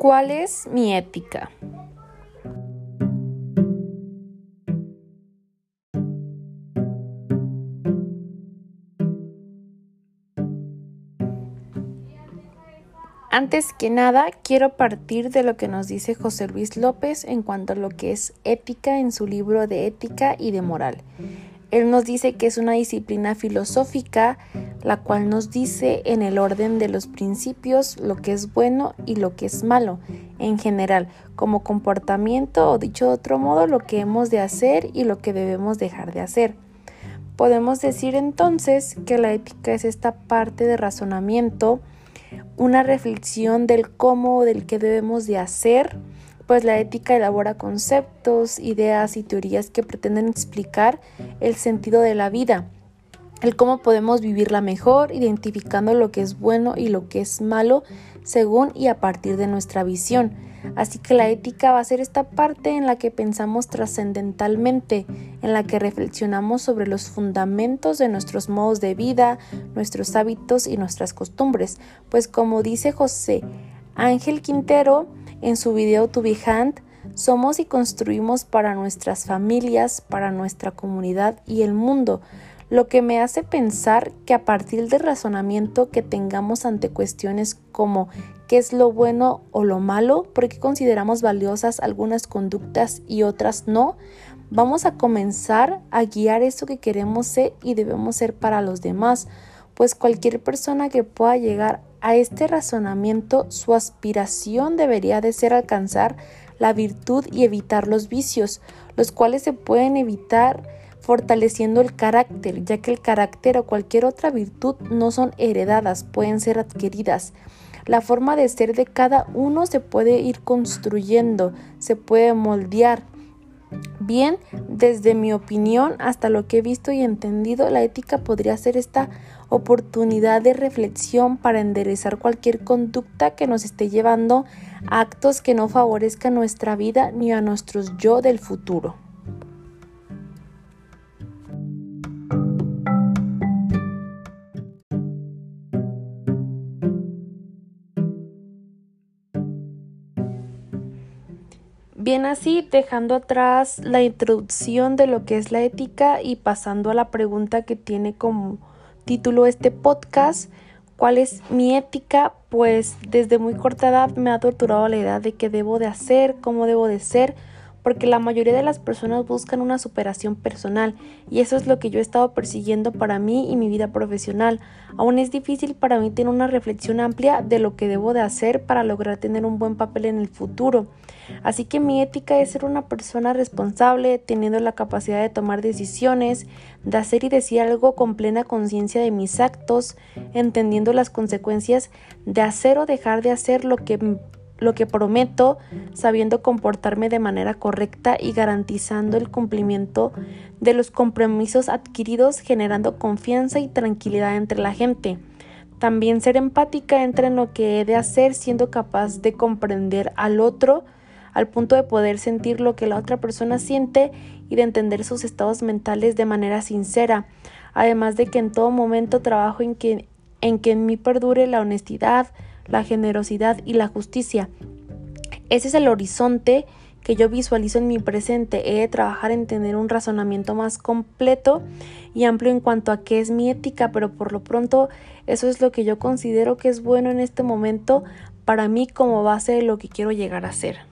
¿Cuál es mi ética? Antes que nada, quiero partir de lo que nos dice José Luis López en cuanto a lo que es ética en su libro de ética y de moral. Él nos dice que es una disciplina filosófica la cual nos dice en el orden de los principios lo que es bueno y lo que es malo, en general, como comportamiento o dicho de otro modo, lo que hemos de hacer y lo que debemos dejar de hacer. Podemos decir entonces que la ética es esta parte de razonamiento, una reflexión del cómo o del qué debemos de hacer, pues la ética elabora conceptos, ideas y teorías que pretenden explicar el sentido de la vida, el cómo podemos vivirla mejor, identificando lo que es bueno y lo que es malo según y a partir de nuestra visión. Así que la ética va a ser esta parte en la que pensamos trascendentalmente, en la que reflexionamos sobre los fundamentos de nuestros modos de vida, nuestros hábitos y nuestras costumbres. Pues como dice José Ángel Quintero en su video To Be Hand, somos y construimos para nuestras familias, para nuestra comunidad y el mundo lo que me hace pensar que a partir del razonamiento que tengamos ante cuestiones como qué es lo bueno o lo malo, por qué consideramos valiosas algunas conductas y otras no, vamos a comenzar a guiar eso que queremos ser y debemos ser para los demás, pues cualquier persona que pueda llegar a este razonamiento, su aspiración debería de ser alcanzar la virtud y evitar los vicios, los cuales se pueden evitar fortaleciendo el carácter, ya que el carácter o cualquier otra virtud no son heredadas, pueden ser adquiridas. La forma de ser de cada uno se puede ir construyendo, se puede moldear. Bien, desde mi opinión, hasta lo que he visto y entendido, la ética podría ser esta oportunidad de reflexión para enderezar cualquier conducta que nos esté llevando a actos que no favorezcan nuestra vida ni a nuestros yo del futuro. Bien así, dejando atrás la introducción de lo que es la ética y pasando a la pregunta que tiene como título este podcast, ¿cuál es mi ética? Pues desde muy corta edad me ha torturado la idea de qué debo de hacer, cómo debo de ser, porque la mayoría de las personas buscan una superación personal y eso es lo que yo he estado persiguiendo para mí y mi vida profesional. Aún es difícil para mí tener una reflexión amplia de lo que debo de hacer para lograr tener un buen papel en el futuro. Así que mi ética es ser una persona responsable, teniendo la capacidad de tomar decisiones, de hacer y decir algo con plena conciencia de mis actos, entendiendo las consecuencias de hacer o dejar de hacer lo que lo que prometo, sabiendo comportarme de manera correcta y garantizando el cumplimiento de los compromisos adquiridos, generando confianza y tranquilidad entre la gente. También ser empática entre en lo que he de hacer, siendo capaz de comprender al otro al punto de poder sentir lo que la otra persona siente y de entender sus estados mentales de manera sincera, además de que en todo momento trabajo en que en, que en mí perdure la honestidad, la generosidad y la justicia. Ese es el horizonte que yo visualizo en mi presente. He de trabajar en tener un razonamiento más completo y amplio en cuanto a qué es mi ética, pero por lo pronto eso es lo que yo considero que es bueno en este momento para mí como base de lo que quiero llegar a ser.